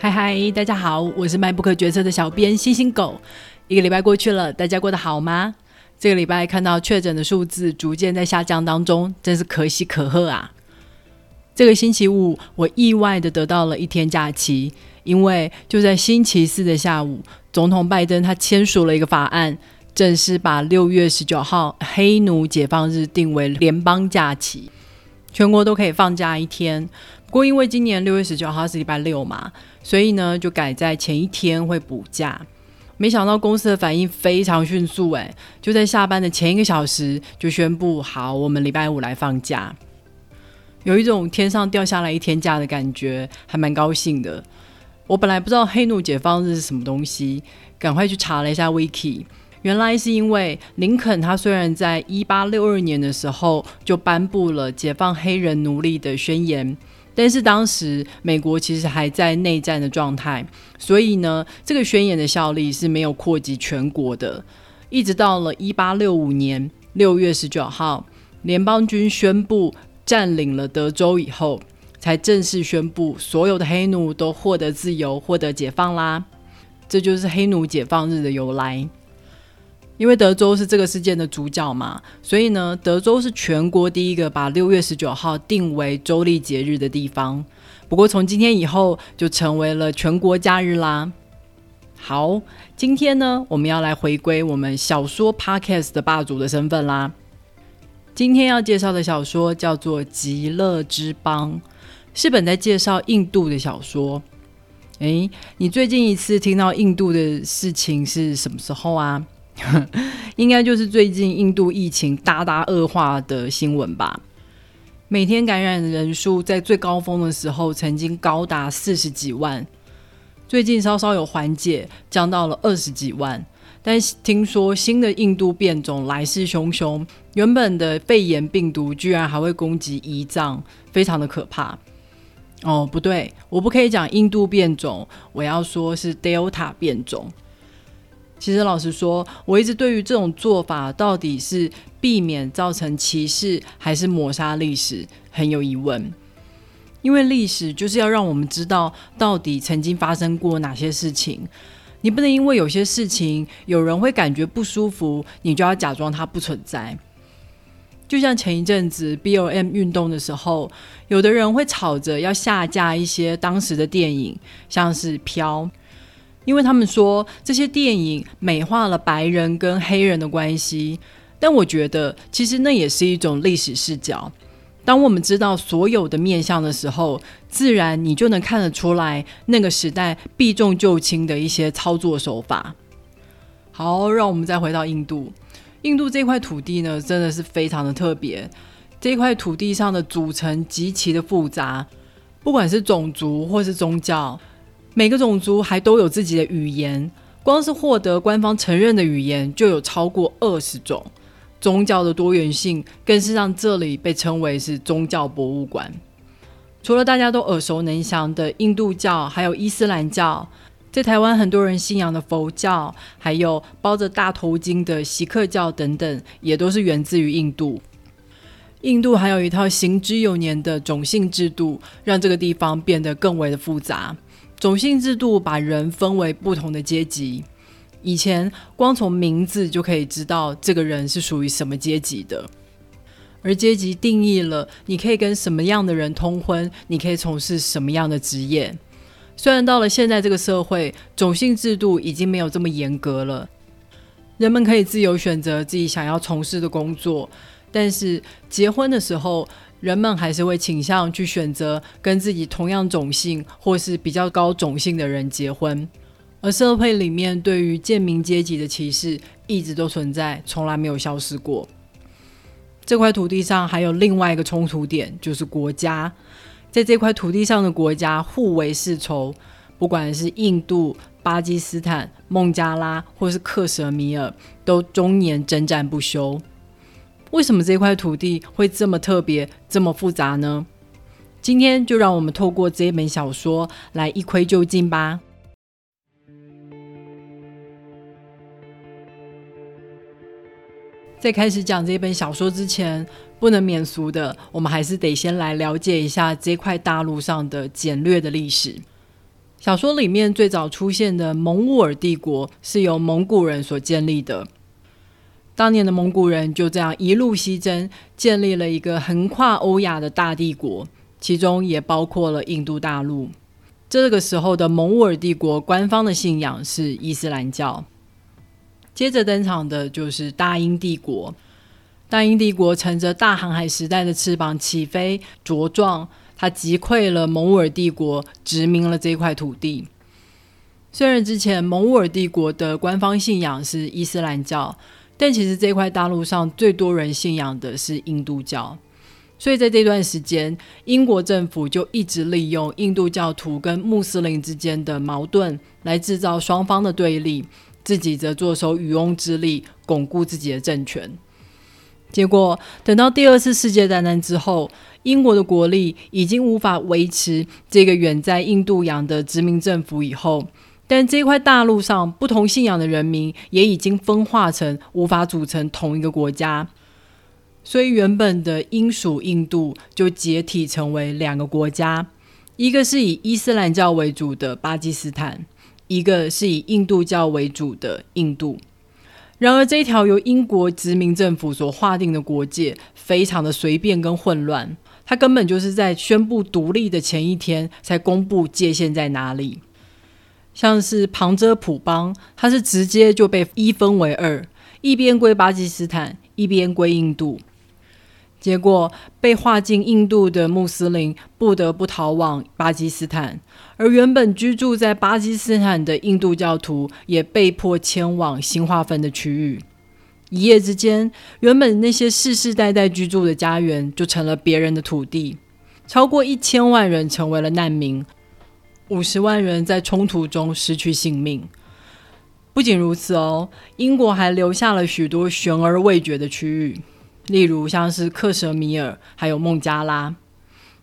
嗨嗨，大家好，我是卖不可决策的小编星星狗。一个礼拜过去了，大家过得好吗？这个礼拜看到确诊的数字逐渐在下降当中，真是可喜可贺啊！这个星期五，我意外的得到了一天假期，因为就在星期四的下午，总统拜登他签署了一个法案，正式把六月十九号黑奴解放日定为联邦假期，全国都可以放假一天。不过因为今年六月十九号是礼拜六嘛，所以呢就改在前一天会补假。没想到公司的反应非常迅速，诶，就在下班的前一个小时就宣布好，我们礼拜五来放假。有一种天上掉下来一天假的感觉，还蛮高兴的。我本来不知道黑奴解放日是什么东西，赶快去查了一下 wiki。原来是因为林肯他虽然在一八六二年的时候就颁布了解放黑人奴隶的宣言，但是当时美国其实还在内战的状态，所以呢，这个宣言的效力是没有扩及全国的。一直到了一八六五年六月十九号，联邦军宣布。占领了德州以后，才正式宣布所有的黑奴都获得自由、获得解放啦。这就是黑奴解放日的由来。因为德州是这个事件的主角嘛，所以呢，德州是全国第一个把六月十九号定为州立节日的地方。不过从今天以后，就成为了全国假日啦。好，今天呢，我们要来回归我们小说 podcast 的霸主的身份啦。今天要介绍的小说叫做《极乐之邦》，是本在介绍印度的小说。诶，你最近一次听到印度的事情是什么时候啊？应该就是最近印度疫情大大恶化的新闻吧？每天感染人数在最高峰的时候曾经高达四十几万，最近稍稍有缓解，降到了二十几万。但听说新的印度变种来势汹汹，原本的肺炎病毒居然还会攻击胰脏，非常的可怕。哦，不对，我不可以讲印度变种，我要说是 Delta 变种。其实老实说，我一直对于这种做法到底是避免造成歧视，还是抹杀历史，很有疑问。因为历史就是要让我们知道到底曾经发生过哪些事情。你不能因为有些事情有人会感觉不舒服，你就要假装它不存在。就像前一阵子 B O M 运动的时候，有的人会吵着要下架一些当时的电影，像是《飘》，因为他们说这些电影美化了白人跟黑人的关系。但我觉得，其实那也是一种历史视角。当我们知道所有的面相的时候，自然你就能看得出来那个时代避重就轻的一些操作手法。好，让我们再回到印度。印度这块土地呢，真的是非常的特别。这块土地上的组成极其的复杂，不管是种族或是宗教，每个种族还都有自己的语言。光是获得官方承认的语言就有超过二十种。宗教的多元性更是让这里被称为是宗教博物馆。除了大家都耳熟能详的印度教，还有伊斯兰教，在台湾很多人信仰的佛教，还有包着大头巾的锡克教等等，也都是源自于印度。印度还有一套行之有年的种姓制度，让这个地方变得更为的复杂。种姓制度把人分为不同的阶级。以前光从名字就可以知道这个人是属于什么阶级的，而阶级定义了你可以跟什么样的人通婚，你可以从事什么样的职业。虽然到了现在这个社会，种姓制度已经没有这么严格了，人们可以自由选择自己想要从事的工作，但是结婚的时候，人们还是会倾向去选择跟自己同样种姓或是比较高种姓的人结婚。而社会里面对于贱民阶级的歧视一直都存在，从来没有消失过。这块土地上还有另外一个冲突点，就是国家。在这块土地上的国家互为世仇，不管是印度、巴基斯坦、孟加拉，或是克什米尔，都终年征战不休。为什么这块土地会这么特别、这么复杂呢？今天就让我们透过这本小说来一窥究竟吧。在开始讲这本小说之前，不能免俗的，我们还是得先来了解一下这块大陆上的简略的历史。小说里面最早出现的蒙兀尔帝国是由蒙古人所建立的。当年的蒙古人就这样一路西征，建立了一个横跨欧亚的大帝国，其中也包括了印度大陆。这个时候的蒙古尔帝国官方的信仰是伊斯兰教。接着登场的就是大英帝国。大英帝国乘着大航海时代的翅膀起飞茁壮，它击溃了蒙古尔帝国，殖民了这块土地。虽然之前蒙古尔帝国的官方信仰是伊斯兰教，但其实这块大陆上最多人信仰的是印度教。所以在这段时间，英国政府就一直利用印度教徒跟穆斯林之间的矛盾，来制造双方的对立，自己则坐收渔翁之利，巩固自己的政权。结果，等到第二次世界大战之后，英国的国力已经无法维持这个远在印度洋的殖民政府以后，但这块大陆上不同信仰的人民也已经分化成无法组成同一个国家，所以原本的英属印度就解体成为两个国家，一个是以伊斯兰教为主的巴基斯坦，一个是以印度教为主的印度。然而，这条由英国殖民政府所划定的国界非常的随便跟混乱，它根本就是在宣布独立的前一天才公布界限在哪里。像是旁遮普邦，它是直接就被一分为二，一边归巴基斯坦，一边归印度。结果被划进印度的穆斯林不得不逃往巴基斯坦，而原本居住在巴基斯坦的印度教徒也被迫迁往新划分的区域。一夜之间，原本那些世世代代居住的家园就成了别人的土地，超过一千万人成为了难民，五十万人在冲突中失去性命。不仅如此哦，英国还留下了许多悬而未决的区域。例如像是克什米尔，还有孟加拉。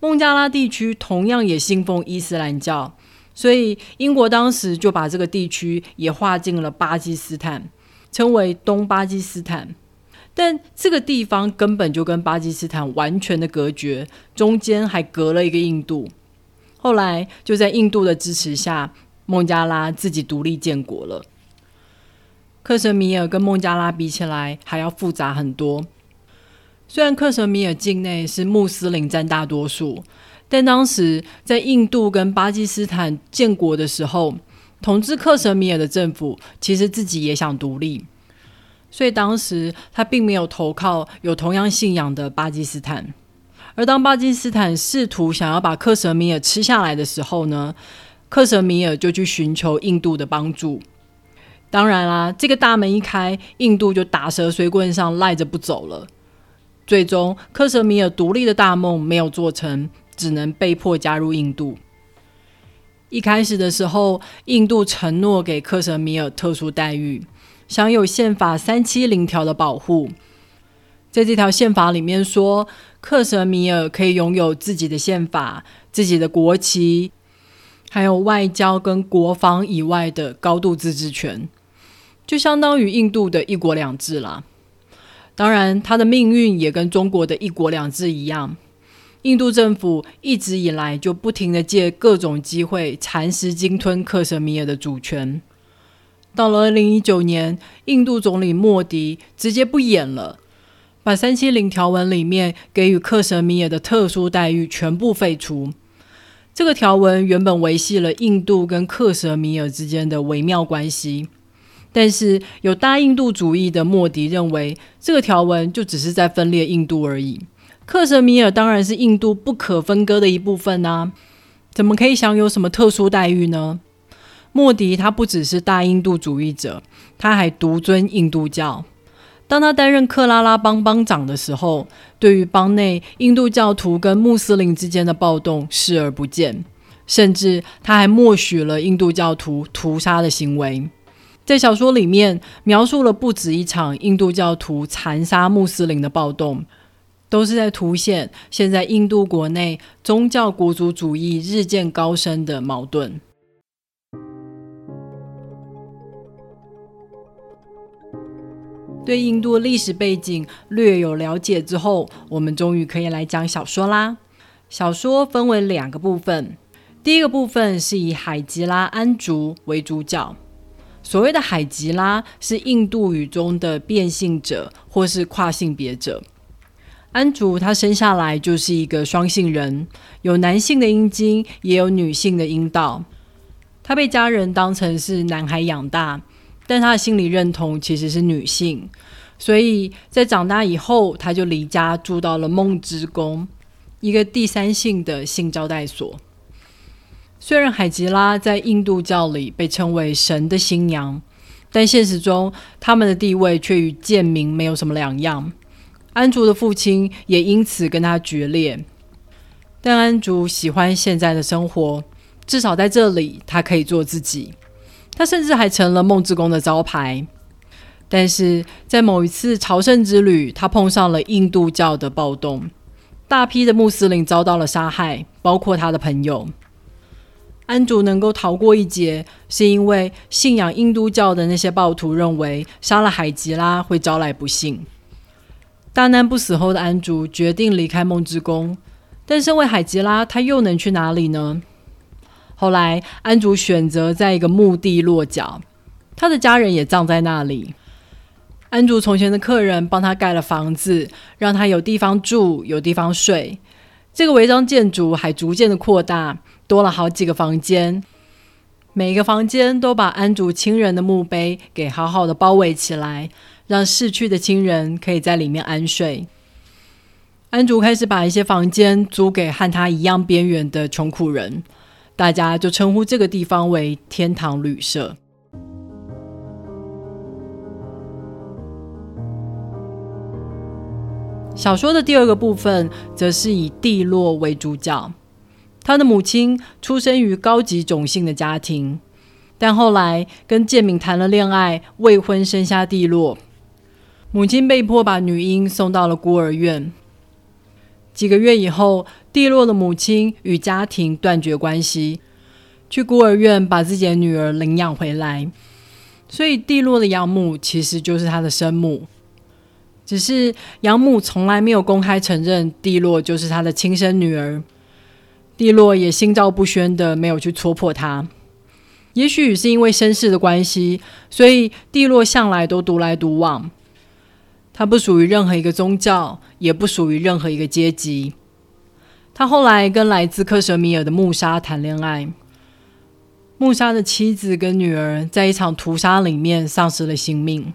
孟加拉地区同样也信奉伊斯兰教，所以英国当时就把这个地区也划进了巴基斯坦，称为东巴基斯坦。但这个地方根本就跟巴基斯坦完全的隔绝，中间还隔了一个印度。后来就在印度的支持下，孟加拉自己独立建国了。克什米尔跟孟加拉比起来，还要复杂很多。虽然克什米尔境内是穆斯林占大多数，但当时在印度跟巴基斯坦建国的时候，统治克什米尔的政府其实自己也想独立，所以当时他并没有投靠有同样信仰的巴基斯坦。而当巴基斯坦试图想要把克什米尔吃下来的时候呢，克什米尔就去寻求印度的帮助。当然啦，这个大门一开，印度就打蛇随棍上，赖着不走了。最终，克什米尔独立的大梦没有做成，只能被迫加入印度。一开始的时候，印度承诺给克什米尔特殊待遇，享有宪法三七零条的保护。在这条宪法里面说，克什米尔可以拥有自己的宪法、自己的国旗，还有外交跟国防以外的高度自治权，就相当于印度的一国两制啦。当然，他的命运也跟中国的一国两制一样。印度政府一直以来就不停的借各种机会蚕食、鲸吞克什米尔的主权。到了二零一九年，印度总理莫迪直接不演了，把三七零条文里面给予克什米尔的特殊待遇全部废除。这个条文原本维系了印度跟克什米尔之间的微妙关系。但是有大印度主义的莫迪认为，这个条文就只是在分裂印度而已。克什米尔当然是印度不可分割的一部分啊，怎么可以享有什么特殊待遇呢？莫迪他不只是大印度主义者，他还独尊印度教。当他担任克拉拉邦邦长的时候，对于邦内印度教徒跟穆斯林之间的暴动视而不见，甚至他还默许了印度教徒屠杀的行为。在小说里面描述了不止一场印度教徒残杀穆斯林的暴动，都是在凸显现在印度国内宗教国族主义日渐高升的矛盾。对印度历史背景略有了解之后，我们终于可以来讲小说啦。小说分为两个部分，第一个部分是以海吉拉安竹为主角。所谓的海吉拉是印度语中的变性者或是跨性别者。安竹他生下来就是一个双性人，有男性的阴茎，也有女性的阴道。他被家人当成是男孩养大，但他的心理认同其实是女性，所以在长大以后，他就离家住到了梦之宫，一个第三性的性招待所。虽然海吉拉在印度教里被称为神的新娘，但现实中他们的地位却与贱民没有什么两样。安竹的父亲也因此跟他决裂，但安竹喜欢现在的生活，至少在这里他可以做自己。他甚至还成了梦之宫的招牌。但是在某一次朝圣之旅，他碰上了印度教的暴动，大批的穆斯林遭到了杀害，包括他的朋友。安竹能够逃过一劫，是因为信仰印度教的那些暴徒认为杀了海吉拉会招来不幸。大难不死后的安竹决定离开梦之宫，但身为海吉拉，他又能去哪里呢？后来，安竹选择在一个墓地落脚，他的家人也葬在那里。安竹从前的客人帮他盖了房子，让他有地方住，有地方睡。这个违章建筑还逐渐的扩大。多了好几个房间，每个房间都把安竹亲人的墓碑给好好的包围起来，让逝去的亲人可以在里面安睡。安竹开始把一些房间租给和他一样边缘的穷苦人，大家就称呼这个地方为天堂旅社。小说的第二个部分则是以地洛为主角。他的母亲出生于高级种姓的家庭，但后来跟建敏谈了恋爱，未婚生下地洛。母亲被迫把女婴送到了孤儿院。几个月以后，蒂洛的母亲与家庭断绝关系，去孤儿院把自己的女儿领养回来。所以，蒂洛的养母其实就是他的生母，只是养母从来没有公开承认蒂洛就是他的亲生女儿。蒂洛也心照不宣的没有去戳破他，也许是因为身世的关系，所以蒂洛向来都独来独往。他不属于任何一个宗教，也不属于任何一个阶级。他后来跟来自克什米尔的穆沙谈恋爱，穆沙的妻子跟女儿在一场屠杀里面丧失了性命。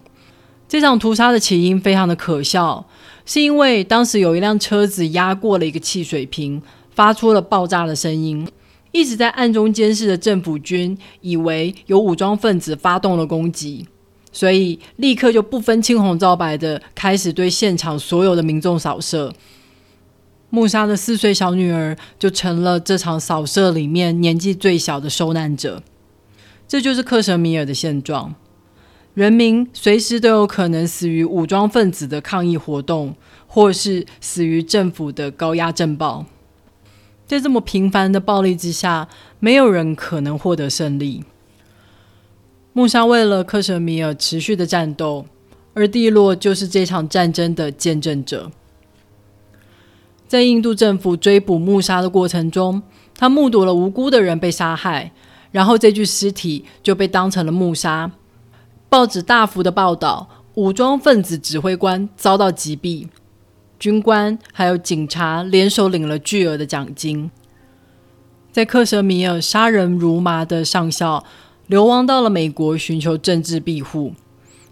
这场屠杀的起因非常的可笑，是因为当时有一辆车子压过了一个汽水瓶。发出了爆炸的声音，一直在暗中监视的政府军以为有武装分子发动了攻击，所以立刻就不分青红皂白的开始对现场所有的民众扫射。穆沙的四岁小女儿就成了这场扫射里面年纪最小的受难者。这就是克什米尔的现状，人民随时都有可能死于武装分子的抗议活动，或是死于政府的高压震爆。在这么频繁的暴力之下，没有人可能获得胜利。穆沙为了克什米尔持续的战斗，而蒂洛就是这场战争的见证者。在印度政府追捕穆沙的过程中，他目睹了无辜的人被杀害，然后这具尸体就被当成了穆沙。报纸大幅的报道，武装分子指挥官遭到击毙。军官还有警察联手领了巨额的奖金。在克什米尔杀人如麻的上校流亡到了美国寻求政治庇护。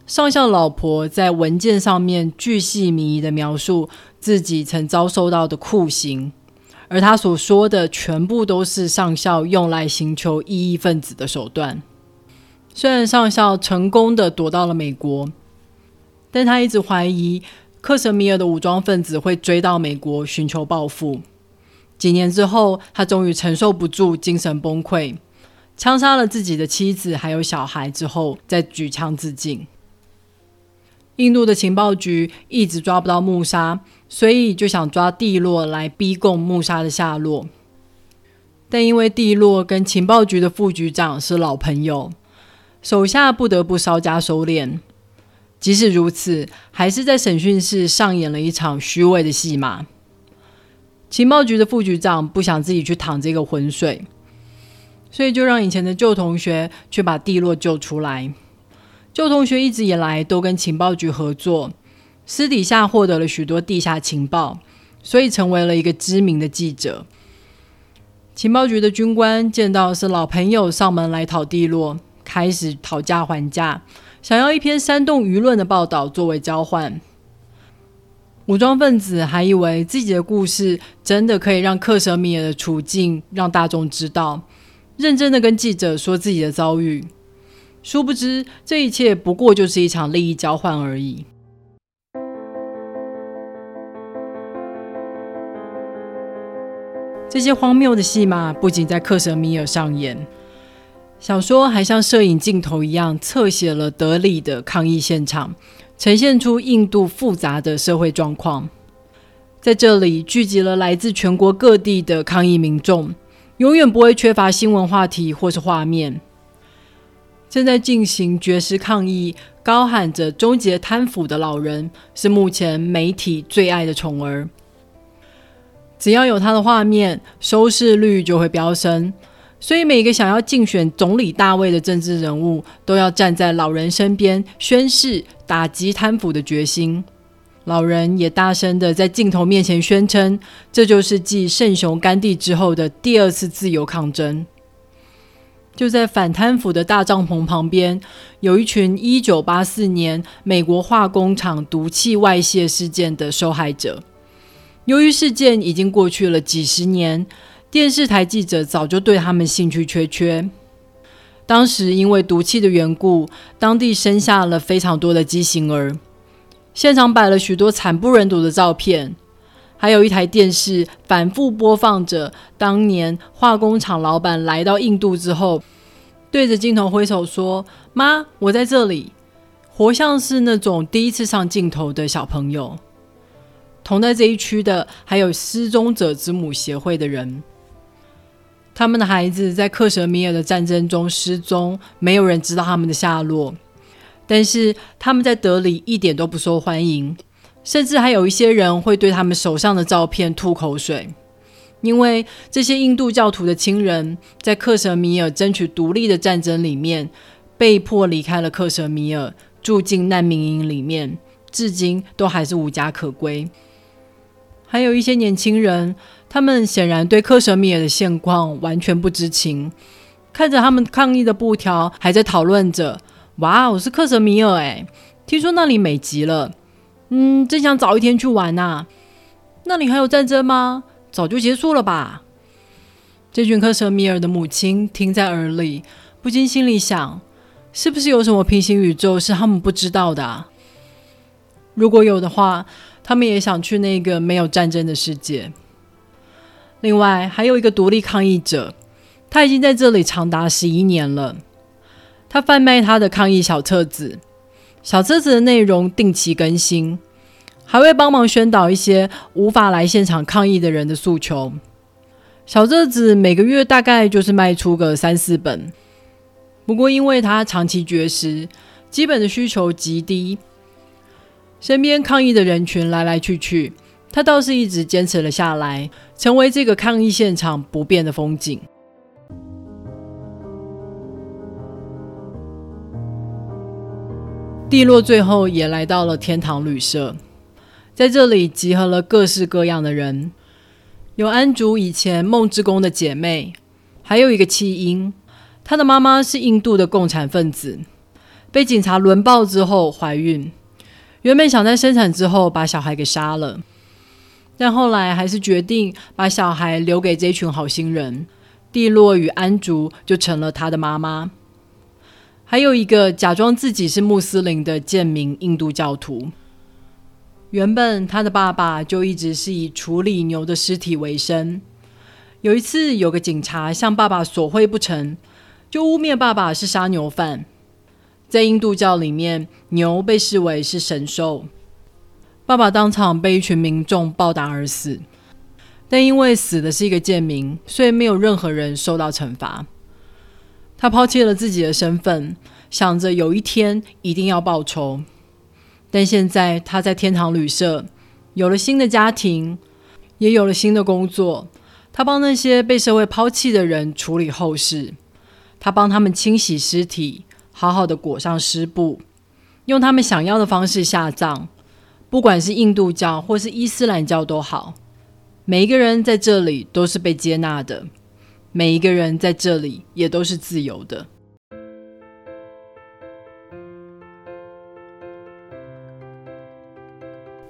上校老婆在文件上面巨细靡遗的描述自己曾遭受到的酷刑，而他所说的全部都是上校用来寻求异议分子的手段。虽然上校成功的躲到了美国，但他一直怀疑。克什米尔的武装分子会追到美国寻求报复。几年之后，他终于承受不住，精神崩溃，枪杀了自己的妻子还有小孩，之后再举枪自尽。印度的情报局一直抓不到穆沙，所以就想抓蒂洛来逼供穆沙的下落。但因为蒂洛跟情报局的副局长是老朋友，手下不得不稍加收敛。即使如此，还是在审讯室上演了一场虚伪的戏码。情报局的副局长不想自己去淌这个浑水，所以就让以前的旧同学去把蒂洛救出来。旧同学一直以来都跟情报局合作，私底下获得了许多地下情报，所以成为了一个知名的记者。情报局的军官见到是老朋友上门来讨蒂洛，开始讨价还价，想要一篇煽动舆论的报道作为交换。武装分子还以为自己的故事真的可以让克什米尔的处境让大众知道，认真的跟记者说自己的遭遇。殊不知，这一切不过就是一场利益交换而已。这些荒谬的戏码不仅在克什米尔上演，小说还像摄影镜头一样侧写了德里的抗议现场。呈现出印度复杂的社会状况，在这里聚集了来自全国各地的抗议民众，永远不会缺乏新闻话题或是画面。正在进行绝食抗议，高喊着“终结贪腐”的老人，是目前媒体最爱的宠儿。只要有他的画面，收视率就会飙升。所以，每个想要竞选总理大位的政治人物，都要站在老人身边，宣誓打击贪腐的决心。老人也大声的在镜头面前宣称，这就是继圣雄甘地之后的第二次自由抗争。就在反贪腐的大帐篷旁边，有一群一九八四年美国化工厂毒气外泄事件的受害者。由于事件已经过去了几十年。电视台记者早就对他们兴趣缺缺。当时因为毒气的缘故，当地生下了非常多的畸形儿。现场摆了许多惨不忍睹的照片，还有一台电视反复播放着当年化工厂老板来到印度之后，对着镜头挥手说：“妈，我在这里。”活像是那种第一次上镜头的小朋友。同在这一区的还有失踪者之母协会的人。他们的孩子在克什米尔的战争中失踪，没有人知道他们的下落。但是他们在德里一点都不受欢迎，甚至还有一些人会对他们手上的照片吐口水，因为这些印度教徒的亲人在克什米尔争取独立的战争里面被迫离开了克什米尔，住进难民营里面，至今都还是无家可归。还有一些年轻人。他们显然对克什米尔的现况完全不知情，看着他们抗议的布条，还在讨论着：“哇，我是克什米尔哎，听说那里美极了，嗯，真想早一天去玩呐。那里还有战争吗？早就结束了吧？”这群克什米尔的母亲听在耳里，不禁心里想：是不是有什么平行宇宙是他们不知道的？如果有的话，他们也想去那个没有战争的世界。另外还有一个独立抗议者，他已经在这里长达十一年了。他贩卖他的抗议小册子，小册子的内容定期更新，还会帮忙宣导一些无法来现场抗议的人的诉求。小册子每个月大概就是卖出个三四本，不过因为他长期绝食，基本的需求极低，身边抗议的人群来来去去。他倒是一直坚持了下来，成为这个抗议现场不变的风景。蒂洛最后也来到了天堂旅社，在这里集合了各式各样的人，有安竹以前梦之宫的姐妹，还有一个弃婴，她的妈妈是印度的共产分子，被警察轮暴之后怀孕，原本想在生产之后把小孩给杀了。但后来还是决定把小孩留给这群好心人，蒂洛与安竹就成了他的妈妈。还有一个假装自己是穆斯林的贱民印度教徒。原本他的爸爸就一直是以处理牛的尸体为生。有一次，有个警察向爸爸索贿不成，就污蔑爸爸是杀牛犯。在印度教里面，牛被视为是神兽。爸爸当场被一群民众暴打而死，但因为死的是一个贱民，所以没有任何人受到惩罚。他抛弃了自己的身份，想着有一天一定要报仇。但现在他在天堂旅社有了新的家庭，也有了新的工作。他帮那些被社会抛弃的人处理后事，他帮他们清洗尸体，好好的裹上尸布，用他们想要的方式下葬。不管是印度教或是伊斯兰教都好，每一个人在这里都是被接纳的，每一个人在这里也都是自由的。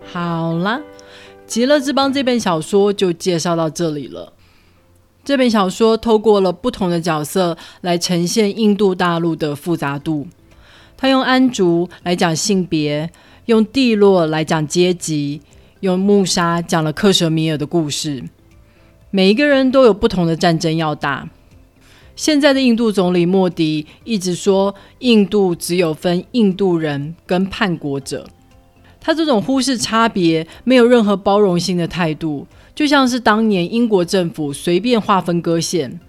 好啦，《极乐之邦》这本小说就介绍到这里了。这本小说透过了不同的角色来呈现印度大陆的复杂度，他用安竹来讲性别。用地落来讲阶级，用穆沙讲了克什米尔的故事。每一个人都有不同的战争要打。现在的印度总理莫迪一直说，印度只有分印度人跟叛国者。他这种忽视差别、没有任何包容性的态度，就像是当年英国政府随便划分割线，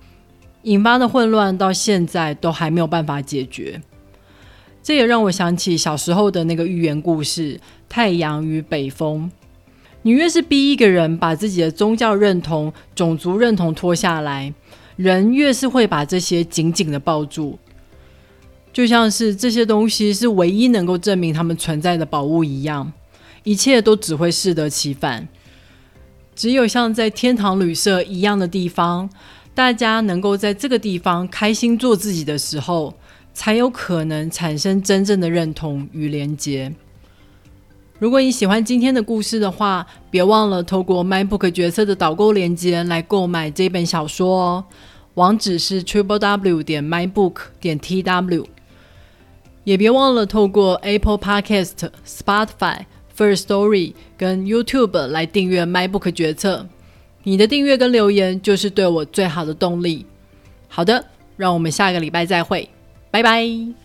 引发的混乱，到现在都还没有办法解决。这也让我想起小时候的那个寓言故事《太阳与北风》。你越是逼一个人把自己的宗教认同、种族认同脱下来，人越是会把这些紧紧的抱住，就像是这些东西是唯一能够证明他们存在的宝物一样，一切都只会适得其反。只有像在天堂旅社一样的地方，大家能够在这个地方开心做自己的时候。才有可能产生真正的认同与连结。如果你喜欢今天的故事的话，别忘了透过 MyBook 角色的导购链接来购买这本小说哦。网址是 triple w 点 mybook 点 tw。也别忘了透过 Apple Podcast、Spotify、First Story 跟 YouTube 来订阅 MyBook 决策。你的订阅跟留言就是对我最好的动力。好的，让我们下个礼拜再会。拜拜。